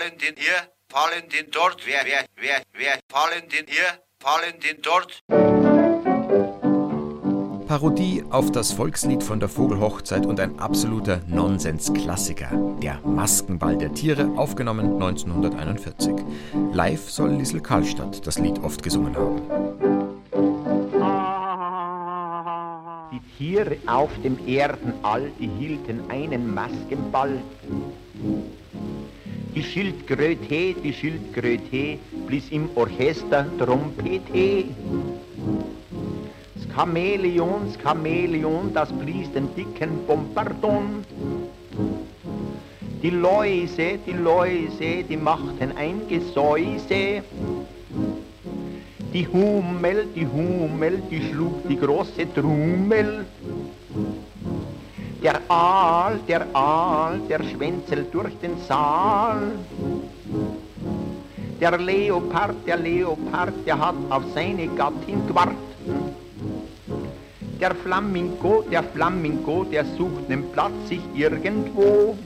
fallen den hier, fallen den dort, wer, wer, wer, wer, fallen den hier, fallen den dort. Parodie auf das Volkslied von der Vogelhochzeit und ein absoluter Nonsensklassiker. Der Maskenball der Tiere, aufgenommen 1941. Live soll Liesel Karlstadt das Lied oft gesungen haben. Die Tiere auf dem Erdenall, die hielten einen Maskenball. Die Schildkröte, die Schildkröte, blies im Orchester Trompete. Das Chamäleon, das Chamäleon, das blies den dicken Bombardon. Die Läuse, die Läuse, die machten ein Gesäuse. Die Hummel, die Hummel, die schlug die große Trummel. Der Aal, der Aal, der schwänzelt durch den Saal. Der Leopard, der Leopard, der hat auf seine Gattin gewartet. Der Flamingo, der Flamingo, der sucht nen Platz sich irgendwo.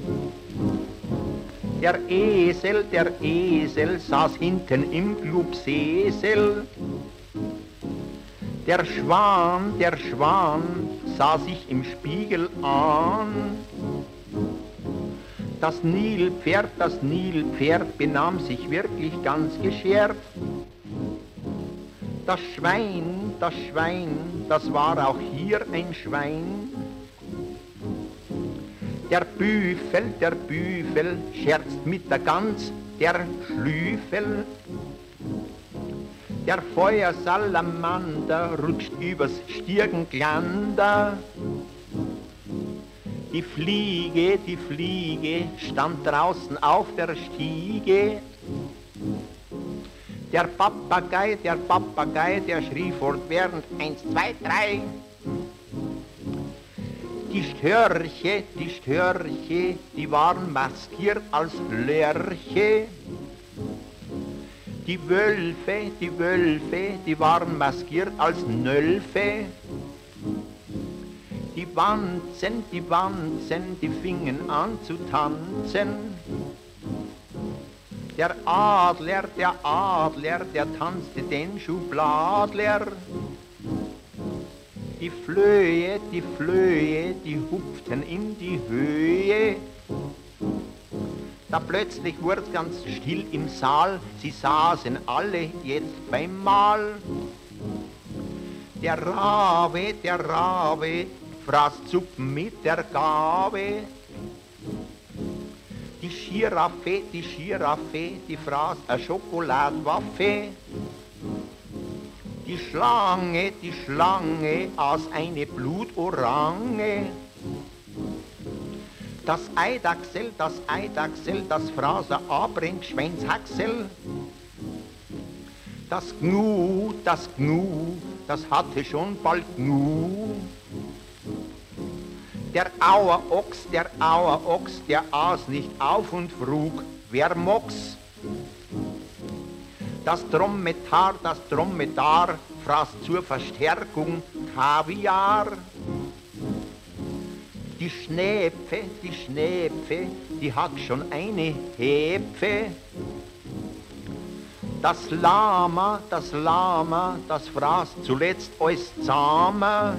Der Esel, der Esel saß hinten im Glubsesel. Der Schwan, der Schwan sah sich im Spiegel an. Das Nilpferd, das Nilpferd benahm sich wirklich ganz geschert. Das Schwein, das Schwein, das war auch hier ein Schwein. Der Büffel, der Büffel scherzt mit der Gans, der Schlüffel. Der Feuersalamander rutscht übers Stirnglander. Die Fliege, die Fliege stand draußen auf der Stiege. Der Papagei, der Papagei, der schrie fortwährend eins, zwei, drei. Die Störche, die Störche, die waren maskiert als Lörche. Die Wölfe, die Wölfe, die waren maskiert als Nölfe. Die Wanzen, die Wanzen, die fingen an zu tanzen. Der Adler, der Adler, der tanzte den Schubladler. Die Flöhe, die Flöhe, die hupften in die Höhe. Da plötzlich wurde ganz still im Saal, sie saßen alle jetzt beim Mahl. Der Rabe, der Rabe, fraß Suppen mit der Gabe. Die Giraffe, die Giraffe, die fraß a Schokoladwaffe. Die Schlange, die Schlange aß eine Blutorange. Das Eidachsel, das Eidachsel, das Fraser abrennt Schwänzhaxel. Das Gnu, das Gnu, das hatte schon bald Gnu. Der Auerochs, der Auerochs, der aß nicht auf und frug, wer mox? Das Dromedar, das Dromedar fraß zur Verstärkung Kaviar. Die Schnepfe, die Schnepfe, die hat schon eine Hepfe. Das Lama, das Lama, das fraß zuletzt alles zahmer.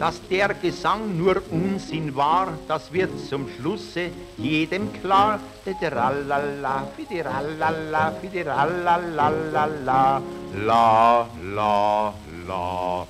Dass der Gesang nur Unsinn war, das wird zum Schlusse jedem klar. Fidirallala, fidirallala, fidirallala, la, la, la, la.